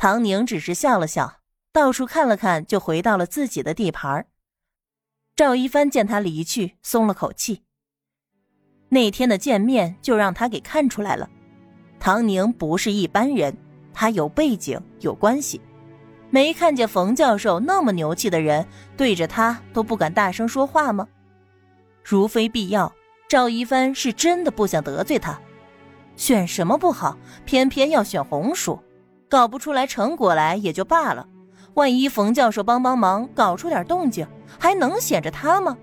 唐宁只是笑了笑，到处看了看，就回到了自己的地盘。赵一帆见他离去，松了口气。那天的见面就让他给看出来了，唐宁不是一般人，他有背景，有关系。没看见冯教授那么牛气的人，对着他都不敢大声说话吗？如非必要，赵一帆是真的不想得罪他。选什么不好，偏偏要选红薯。搞不出来成果来也就罢了，万一冯教授帮帮忙，搞出点动静，还能显着他吗？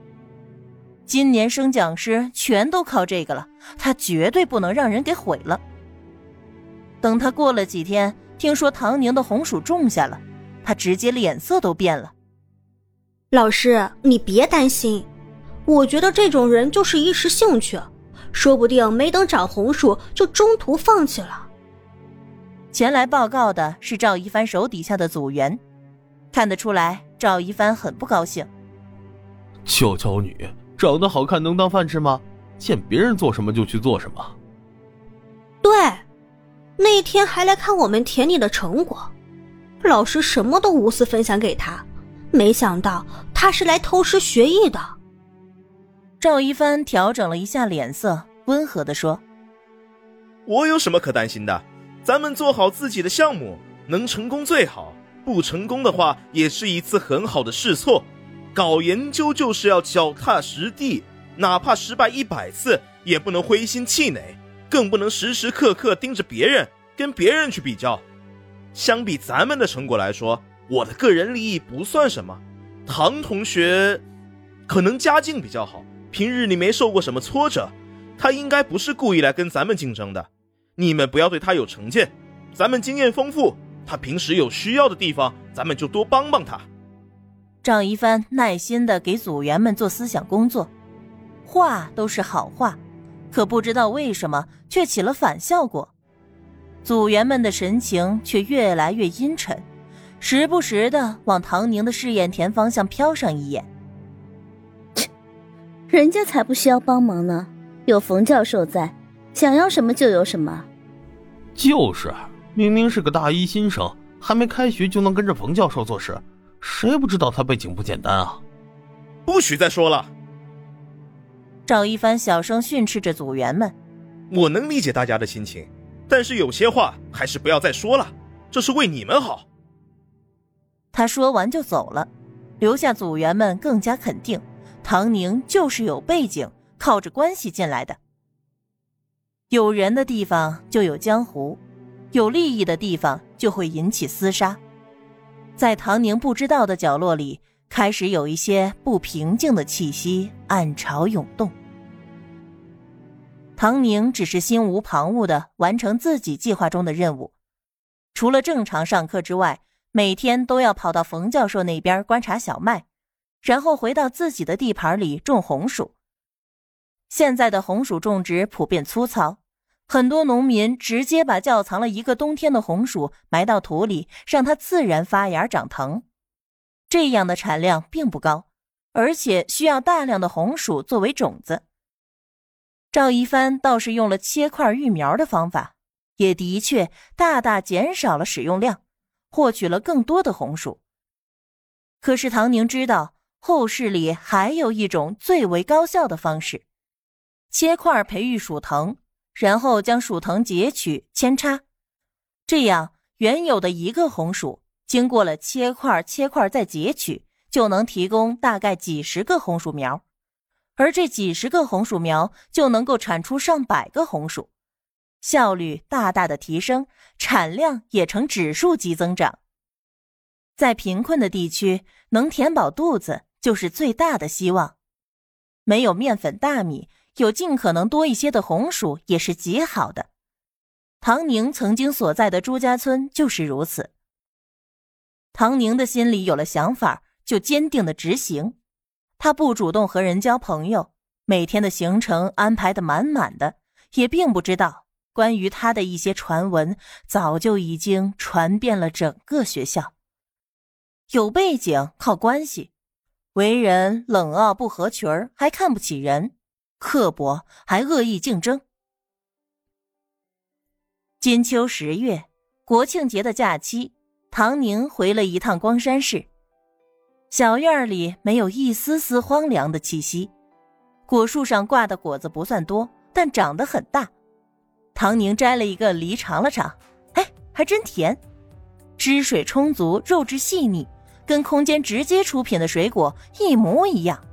今年升讲师全都靠这个了，他绝对不能让人给毁了。等他过了几天，听说唐宁的红薯种下了，他直接脸色都变了。老师，你别担心，我觉得这种人就是一时兴趣，说不定没等长红薯就中途放弃了。前来报告的是赵一帆手底下的组员，看得出来赵一帆很不高兴。娇娇女长得好看能当饭吃吗？见别人做什么就去做什么。对，那天还来看我们田里的成果，老师什么都无私分享给他，没想到他是来偷师学艺的。赵一帆调整了一下脸色，温和的说：“我有什么可担心的？”咱们做好自己的项目，能成功最好；不成功的话，也是一次很好的试错。搞研究就是要脚踏实地，哪怕失败一百次，也不能灰心气馁，更不能时时刻刻盯着别人，跟别人去比较。相比咱们的成果来说，我的个人利益不算什么。唐同学可能家境比较好，平日里没受过什么挫折，他应该不是故意来跟咱们竞争的。你们不要对他有成见，咱们经验丰富，他平时有需要的地方，咱们就多帮帮他。张一帆耐心的给组员们做思想工作，话都是好话，可不知道为什么却起了反效果，组员们的神情却越来越阴沉，时不时的往唐宁的试验田方向瞟上一眼。切，人家才不需要帮忙呢，有冯教授在。想要什么就有什么，就是，明明是个大一新生，还没开学就能跟着冯教授做事，谁不知道他背景不简单啊？不许再说了！赵一帆小声训斥着组员们：“我能理解大家的心情，但是有些话还是不要再说了，这是为你们好。”他说完就走了，留下组员们更加肯定，唐宁就是有背景，靠着关系进来的。有人的地方就有江湖，有利益的地方就会引起厮杀。在唐宁不知道的角落里，开始有一些不平静的气息暗潮涌动。唐宁只是心无旁骛的完成自己计划中的任务，除了正常上课之外，每天都要跑到冯教授那边观察小麦，然后回到自己的地盘里种红薯。现在的红薯种植普遍粗糙，很多农民直接把窖藏了一个冬天的红薯埋到土里，让它自然发芽长藤。这样的产量并不高，而且需要大量的红薯作为种子。赵一帆倒是用了切块育苗的方法，也的确大大减少了使用量，获取了更多的红薯。可是唐宁知道，后世里还有一种最为高效的方式。切块培育薯藤，然后将薯藤截取扦插，这样原有的一个红薯经过了切块、切块再截取，就能提供大概几十个红薯苗，而这几十个红薯苗就能够产出上百个红薯，效率大大的提升，产量也呈指数级增长。在贫困的地区，能填饱肚子就是最大的希望。没有面粉、大米。有尽可能多一些的红薯也是极好的。唐宁曾经所在的朱家村就是如此。唐宁的心里有了想法，就坚定的执行。他不主动和人交朋友，每天的行程安排的满满的，也并不知道关于他的一些传闻早就已经传遍了整个学校。有背景靠关系，为人冷傲不合群儿，还看不起人。刻薄还恶意竞争。金秋十月，国庆节的假期，唐宁回了一趟光山市。小院里没有一丝丝荒凉的气息，果树上挂的果子不算多，但长得很大。唐宁摘了一个梨尝了尝，哎，还真甜，汁水充足，肉质细腻，跟空间直接出品的水果一模一样。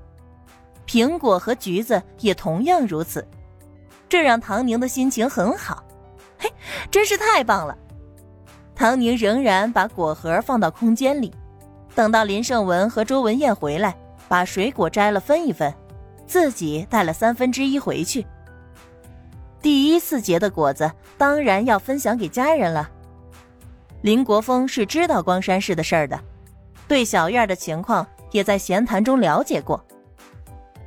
苹果和橘子也同样如此，这让唐宁的心情很好。嘿，真是太棒了！唐宁仍然把果核放到空间里。等到林胜文和周文艳回来，把水果摘了分一分，自己带了三分之一回去。第一次结的果子，当然要分享给家人了。林国峰是知道光山市的事儿的，对小院的情况也在闲谈中了解过。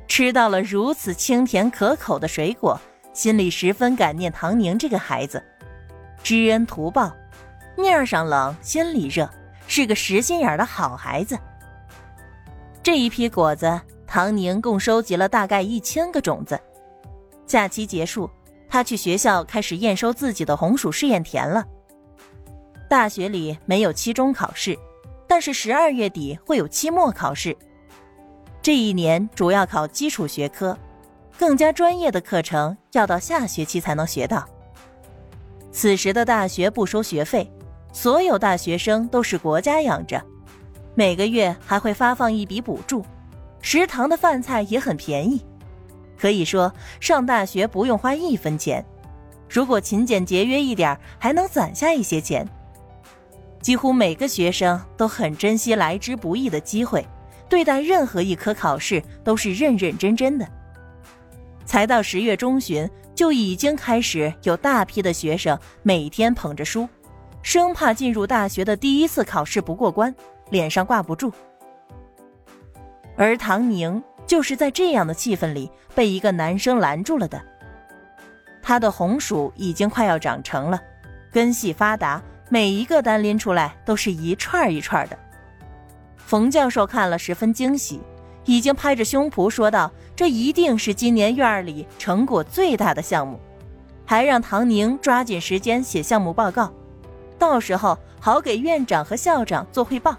吃到了如此清甜可口的水果，心里十分感念唐宁这个孩子，知恩图报，面上冷，心里热。是个实心眼的好孩子。这一批果子，唐宁共收集了大概一千个种子。假期结束，他去学校开始验收自己的红薯试验田了。大学里没有期中考试，但是十二月底会有期末考试。这一年主要考基础学科，更加专业的课程要到下学期才能学到。此时的大学不收学费。所有大学生都是国家养着，每个月还会发放一笔补助，食堂的饭菜也很便宜，可以说上大学不用花一分钱。如果勤俭节约一点，还能攒下一些钱。几乎每个学生都很珍惜来之不易的机会，对待任何一科考试都是认认真真的。才到十月中旬，就已经开始有大批的学生每天捧着书。生怕进入大学的第一次考试不过关，脸上挂不住。而唐宁就是在这样的气氛里被一个男生拦住了的。他的红薯已经快要长成了，根系发达，每一个单拎出来都是一串一串的。冯教授看了十分惊喜，已经拍着胸脯说道：“这一定是今年院里成果最大的项目。”还让唐宁抓紧时间写项目报告。到时候好给院长和校长做汇报。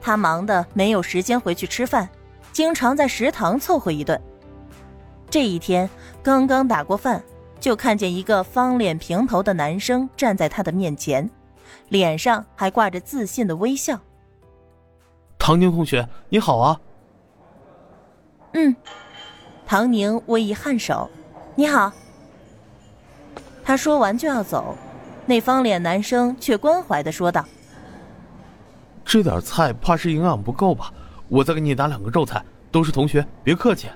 他忙得没有时间回去吃饭，经常在食堂凑合一顿。这一天刚刚打过饭，就看见一个方脸平头的男生站在他的面前，脸上还挂着自信的微笑。唐宁同学，你好啊。嗯，唐宁微一颔首，你好。他说完就要走。那方脸男生却关怀的说道：“这点菜怕是营养不够吧？我再给你拿两个肉菜，都是同学，别客气。”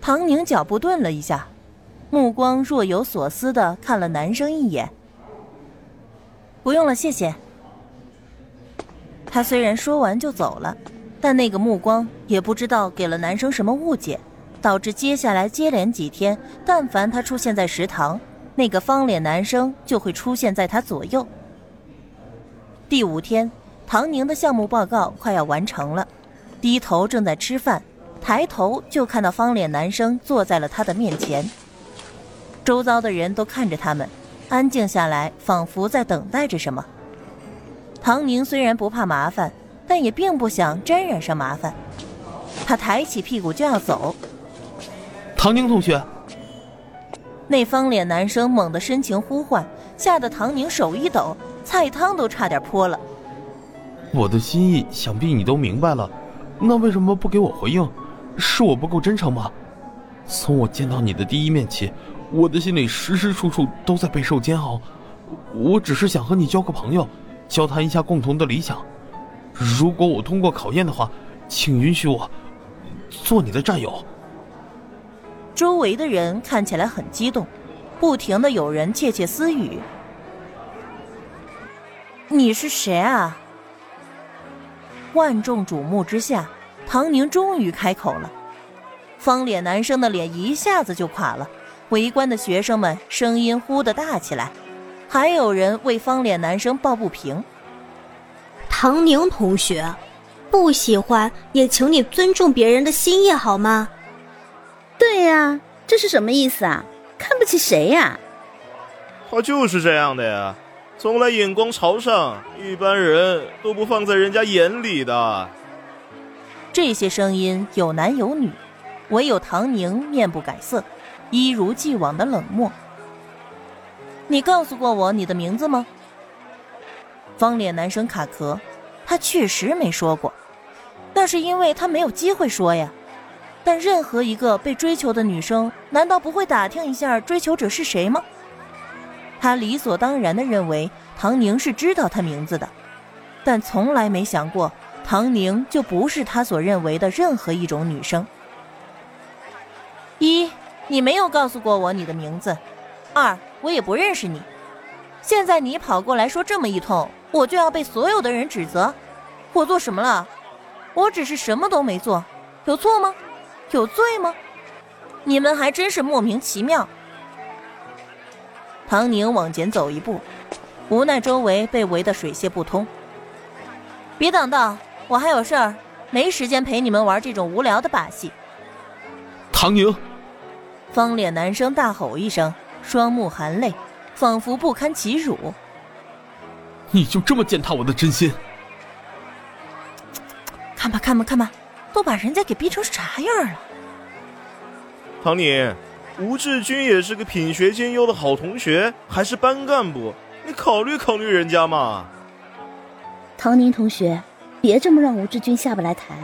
唐宁脚步顿了一下，目光若有所思的看了男生一眼。“不用了，谢谢。”他虽然说完就走了，但那个目光也不知道给了男生什么误解，导致接下来接连几天，但凡他出现在食堂。那个方脸男生就会出现在他左右。第五天，唐宁的项目报告快要完成了，低头正在吃饭，抬头就看到方脸男生坐在了他的面前。周遭的人都看着他们，安静下来，仿佛在等待着什么。唐宁虽然不怕麻烦，但也并不想沾染上麻烦。他抬起屁股就要走。唐宁同学。那方脸男生猛地深情呼唤，吓得唐宁手一抖，菜汤都差点泼了。我的心意想必你都明白了，那为什么不给我回应？是我不够真诚吗？从我见到你的第一面起，我的心里时时处处都在备受煎熬。我只是想和你交个朋友，交谈一下共同的理想。如果我通过考验的话，请允许我做你的战友。周围的人看起来很激动，不停的有人窃窃私语：“你是谁啊？”万众瞩目之下，唐宁终于开口了。方脸男生的脸一下子就垮了，围观的学生们声音忽的大起来，还有人为方脸男生抱不平：“唐宁同学，不喜欢也请你尊重别人的心意好吗？”对呀，这是什么意思啊？看不起谁呀？他就是这样的呀，从来眼光朝上，一般人都不放在人家眼里的。这些声音有男有女，唯有唐宁面不改色，一如既往的冷漠。你告诉过我你的名字吗？方脸男生卡壳，他确实没说过，那是因为他没有机会说呀。但任何一个被追求的女生，难道不会打听一下追求者是谁吗？他理所当然的认为唐宁是知道他名字的，但从来没想过唐宁就不是他所认为的任何一种女生。一，你没有告诉过我你的名字。二，我也不认识你，现在你跑过来说这么一通，我就要被所有的人指责，我做什么了？我只是什么都没做，有错吗？有罪吗？你们还真是莫名其妙。唐宁往前走一步，无奈周围被围得水泄不通。别挡道，我还有事儿，没时间陪你们玩这种无聊的把戏。唐宁，方脸男生大吼一声。双目含泪，仿佛不堪其辱。你就这么践踏我的真心？看吧，看吧，看吧，都把人家给逼成啥样了！唐宁，吴志军也是个品学兼优的好同学，还是班干部，你考虑考虑人家嘛。唐宁同学，别这么让吴志军下不来台。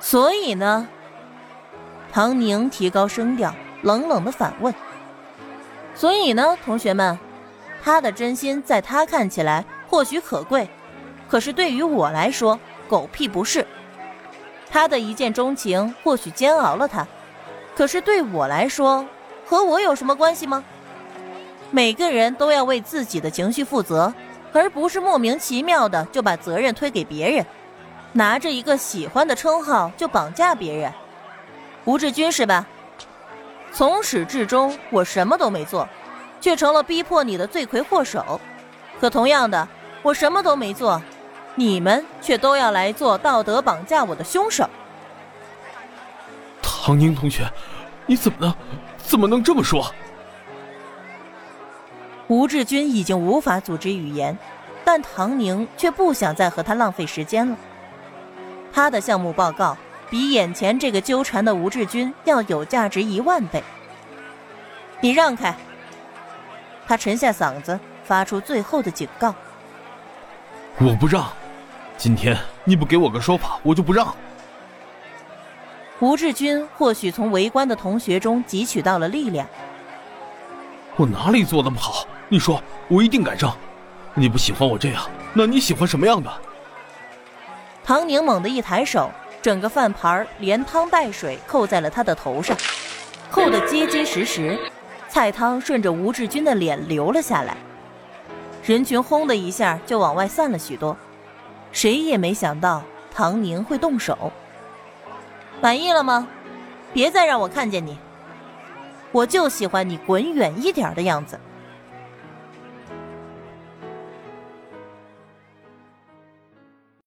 所以呢？唐宁提高声调，冷冷的反问。所以呢，同学们，他的真心在他看起来或许可贵，可是对于我来说，狗屁不是。他的一见钟情或许煎熬了他，可是对我来说，和我有什么关系吗？每个人都要为自己的情绪负责，而不是莫名其妙的就把责任推给别人，拿着一个喜欢的称号就绑架别人。吴志军是吧？从始至终，我什么都没做，却成了逼迫你的罪魁祸首。可同样的，我什么都没做，你们却都要来做道德绑架我的凶手。唐宁同学，你怎么能怎么能这么说？吴志军已经无法组织语言，但唐宁却不想再和他浪费时间了。他的项目报告。比眼前这个纠缠的吴志军要有价值一万倍。你让开！他沉下嗓子，发出最后的警告：“我不让，今天你不给我个说法，我就不让。”吴志军或许从围观的同学中汲取到了力量。我哪里做的不好？你说，我一定改正。你不喜欢我这样，那你喜欢什么样的？唐宁猛地一抬手。整个饭盘连汤带水扣在了他的头上，扣得结结实实，菜汤顺着吴志军的脸流了下来。人群轰的一下就往外散了许多，谁也没想到唐宁会动手。满意了吗？别再让我看见你，我就喜欢你滚远一点的样子。